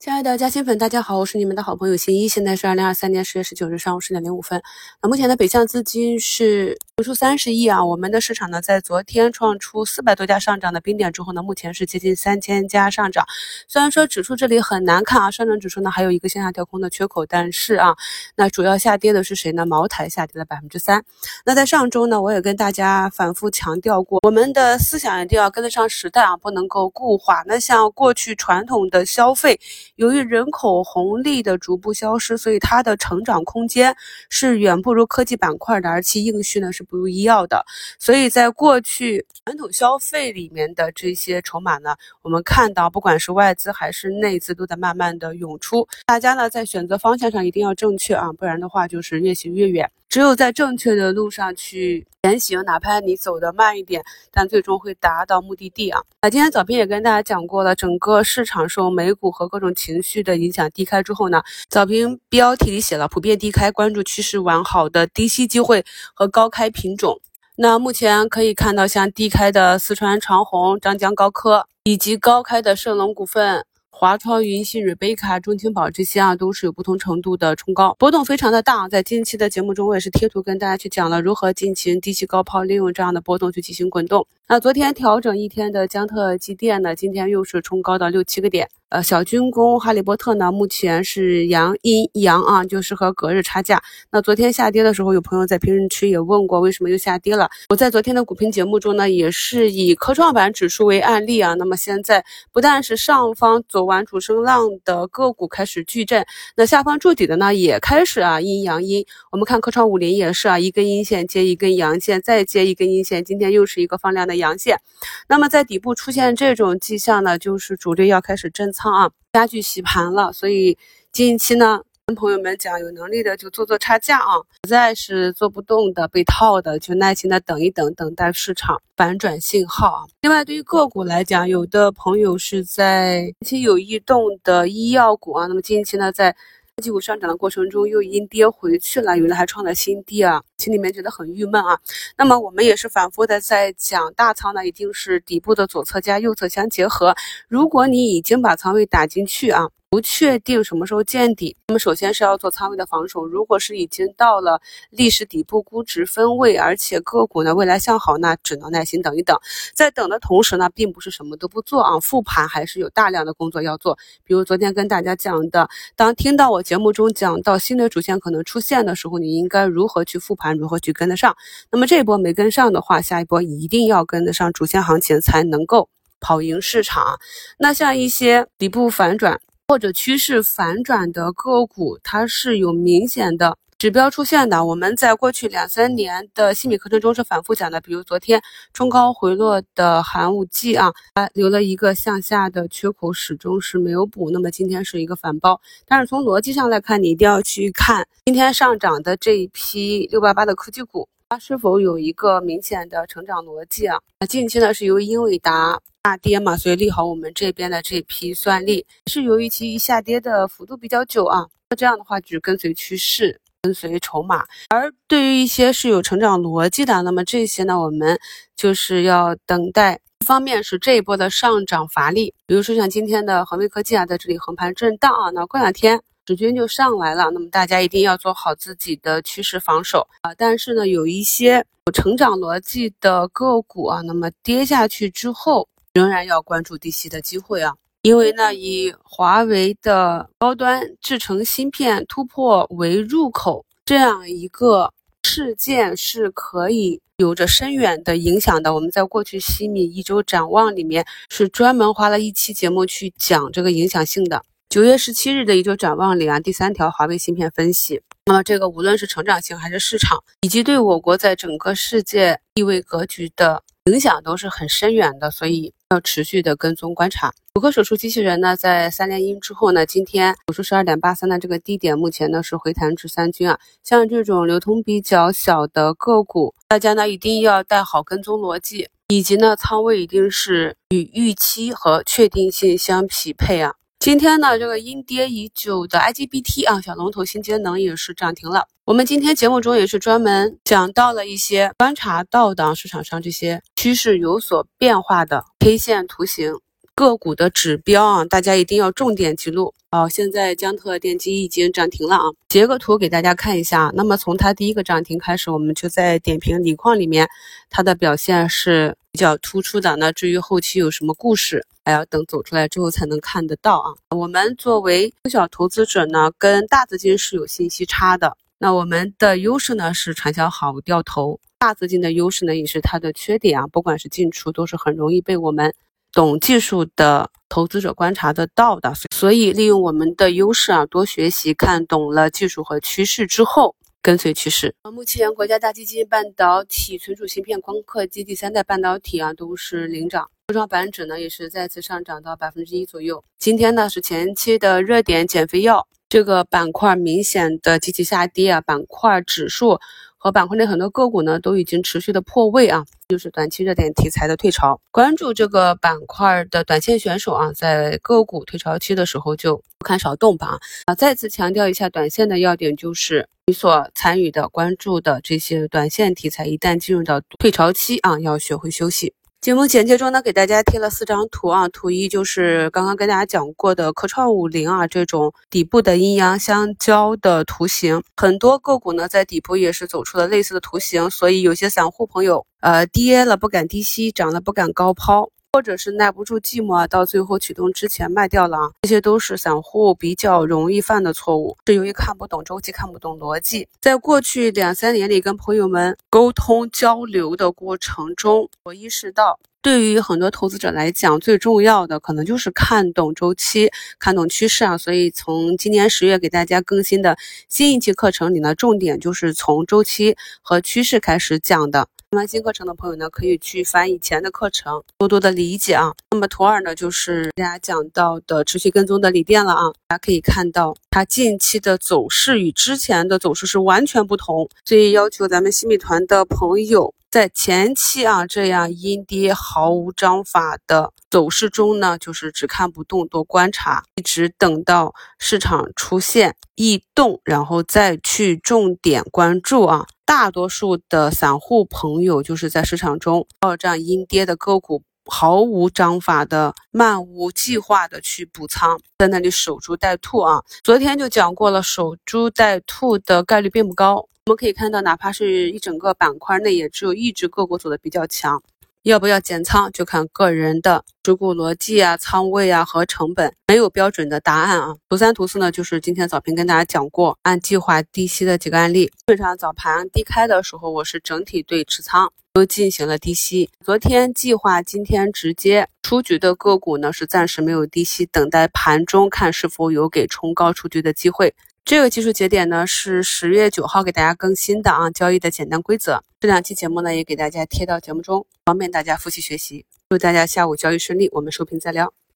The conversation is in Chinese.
亲爱的嘉兴粉，大家好，我是你们的好朋友新一。现在是二零二三年十月十九日上午十点零五分。那目前的北向资金是指数三十亿啊。我们的市场呢，在昨天创出四百多家上涨的冰点之后呢，目前是接近三千家上涨。虽然说指数这里很难看啊，上证指数呢还有一个向下跳空的缺口，但是啊，那主要下跌的是谁呢？茅台下跌了百分之三。那在上周呢，我也跟大家反复强调过，我们的思想一定要跟得上时代啊，不能够固化。那像过去传统的消费。由于人口红利的逐步消失，所以它的成长空间是远不如科技板块的，而其硬需呢是不如医药的。所以在过去传统消费里面的这些筹码呢，我们看到不管是外资还是内资都在慢慢的涌出。大家呢在选择方向上一定要正确啊，不然的话就是越行越远。只有在正确的路上去前行，哪怕你走得慢一点，但最终会达到目的地啊！那今天早评也跟大家讲过了，整个市场受美股和各种情绪的影响低开之后呢，早评标题里写了普遍低开，关注趋势完好的低吸机会和高开品种。那目前可以看到，像低开的四川长虹、张江高科，以及高开的盛龙股份。华创、云溪、瑞贝卡、中青宝这些啊，都是有不同程度的冲高，波动非常的大。在近期的节目中，我也是贴图跟大家去讲了如何进行低吸高抛，利用这样的波动去进行滚动。那昨天调整一天的江特机电呢，今天又是冲高到六七个点。呃，小军工、哈利波特呢，目前是阳阴阳啊，就是和隔日差价。那昨天下跌的时候，有朋友在评论区也问过，为什么又下跌了？我在昨天的股评节目中呢，也是以科创板指数为案例啊。那么现在不但是上方走完主升浪的个股开始巨震，那下方筑底的呢，也开始啊阴阳阴。我们看科创五零也是啊，一根阴线接一根阳线，再接一根阴线，今天又是一个放量的阳线。那么在底部出现这种迹象呢，就是主力要开始震。仓啊，家具洗盘了，所以近期呢，跟朋友们讲，有能力的就做做差价啊，实在是做不动的、被套的，就耐心的等一等，等待市场反转信号啊。另外，对于个股来讲，有的朋友是在近期有异动的医药股啊，那么近期呢，在。科技股上涨的过程中又阴跌回去了，有的还创了新低啊，心里面觉得很郁闷啊。那么我们也是反复的在讲，大仓呢一定是底部的左侧加右侧相结合。如果你已经把仓位打进去啊。不确定什么时候见底，那么首先是要做仓位的防守。如果是已经到了历史底部估值分位，而且个股呢未来向好，那只能耐心等一等。在等的同时呢，并不是什么都不做啊，复盘还是有大量的工作要做。比如昨天跟大家讲的，当听到我节目中讲到新的主线可能出现的时候，你应该如何去复盘，如何去跟得上。那么这一波没跟上的话，下一波一定要跟得上主线行情，才能够跑赢市场。那像一些底部反转。或者趋势反转的个股，它是有明显的指标出现的。我们在过去两三年的心理课程中是反复讲的，比如昨天冲高回落的寒武纪啊，它留了一个向下的缺口，始终是没有补。那么今天是一个反包，但是从逻辑上来看，你一定要去看今天上涨的这一批六八八的科技股，它是否有一个明显的成长逻辑啊？那近期呢是由英伟达。大跌嘛，所以利好我们这边的这批算力，是由于其下跌的幅度比较久啊。那这样的话，就是跟随趋势，跟随筹码。而对于一些是有成长逻辑的，那么这些呢，我们就是要等待。一方面是这一波的上涨乏力，比如说像今天的恒威科技啊，在这里横盘震荡啊，那过两天指均就上来了，那么大家一定要做好自己的趋势防守啊。但是呢，有一些有成长逻辑的个股啊，那么跌下去之后。仍然要关注低吸的机会啊，因为呢，以华为的高端制成芯片突破为入口这样一个事件，是可以有着深远的影响的。我们在过去西米一周展望里面是专门花了一期节目去讲这个影响性的。九月十七日的一周展望里啊，第三条华为芯片分析，那么这个无论是成长性还是市场，以及对我国在整个世界地位格局的。影响都是很深远的，所以要持续的跟踪观察。骨科手术机器人呢，在三连阴之后呢，今天指数十二点八三的这个低点，目前呢是回弹至三均啊。像这种流通比较小的个股，大家呢一定要带好跟踪逻辑，以及呢仓位一定是与预期和确定性相匹配啊。今天呢，这个阴跌已久的 IGBT 啊，小龙头新节能也是涨停了。我们今天节目中也是专门讲到了一些观察到的市场上这些趋势有所变化的 K 线图形。个股的指标啊，大家一定要重点记录。哦，现在江特电机已经涨停了啊，截个图给大家看一下。那么从它第一个涨停开始，我们就在点评锂矿里面，它的表现是比较突出的。那至于后期有什么故事，还要等走出来之后才能看得到啊。我们作为中小投资者呢，跟大资金是有信息差的。那我们的优势呢是传销好掉头，大资金的优势呢也是它的缺点啊，不管是进出都是很容易被我们。懂技术的投资者观察得到的，所以利用我们的优势啊，多学习，看懂了技术和趋势之后，跟随趋势。目前国家大基金、半导体、存储芯片、光刻机第三代半导体啊，都是领涨。科创板指呢，也是再次上涨到百分之一左右。今天呢，是前期的热点减肥药这个板块明显的积极下跌啊，板块指数。和板块内很多个股呢，都已经持续的破位啊，就是短期热点题材的退潮。关注这个板块的短线选手啊，在个股退潮期的时候就不看少动吧啊！再次强调一下，短线的要点就是你所参与的、关注的这些短线题材，一旦进入到退潮期啊，要学会休息。节目简介中呢，给大家贴了四张图啊。图一就是刚刚跟大家讲过的科创五零啊，这种底部的阴阳相交的图形，很多个股呢在底部也是走出了类似的图形，所以有些散户朋友，呃，跌了不敢低吸，涨了不敢高抛。或者是耐不住寂寞啊，到最后启动之前卖掉了啊，这些都是散户比较容易犯的错误，是由于看不懂周期，看不懂逻辑。在过去两三年里，跟朋友们沟通交流的过程中，我意识到，对于很多投资者来讲，最重要的可能就是看懂周期，看懂趋势啊。所以从今年十月给大家更新的新一期课程里呢，重点就是从周期和趋势开始讲的。听完新课程的朋友呢，可以去翻以前的课程，多多的理解啊。那么图二呢，就是大家讲到的持续跟踪的锂电了啊。大家可以看到，它近期的走势与之前的走势是完全不同，所以要求咱们新米团的朋友在前期啊这样阴跌毫无章法的走势中呢，就是只看不动，多观察，一直等到市场出现异动，然后再去重点关注啊。大多数的散户朋友就是在市场中抱这样阴跌的个股，毫无章法的、漫无计划的去补仓，在那里守株待兔啊。昨天就讲过了，守株待兔的概率并不高。我们可以看到，哪怕是一整个板块内，也只有一只个股走的比较强。要不要减仓，就看个人的持股逻辑啊、仓位啊和成本，没有标准的答案啊。图三、图四呢，就是今天早评跟大家讲过，按计划低吸的几个案例。基本上早盘低开的时候，我是整体对持仓都进行了低吸。昨天计划，今天直接出局的个股呢，是暂时没有低吸，等待盘中看是否有给冲高出局的机会。这个技术节点呢是十月九号给大家更新的啊，交易的简单规则。这两期节目呢也给大家贴到节目中，方便大家复习学习。祝大家下午交易顺利，我们收评再聊。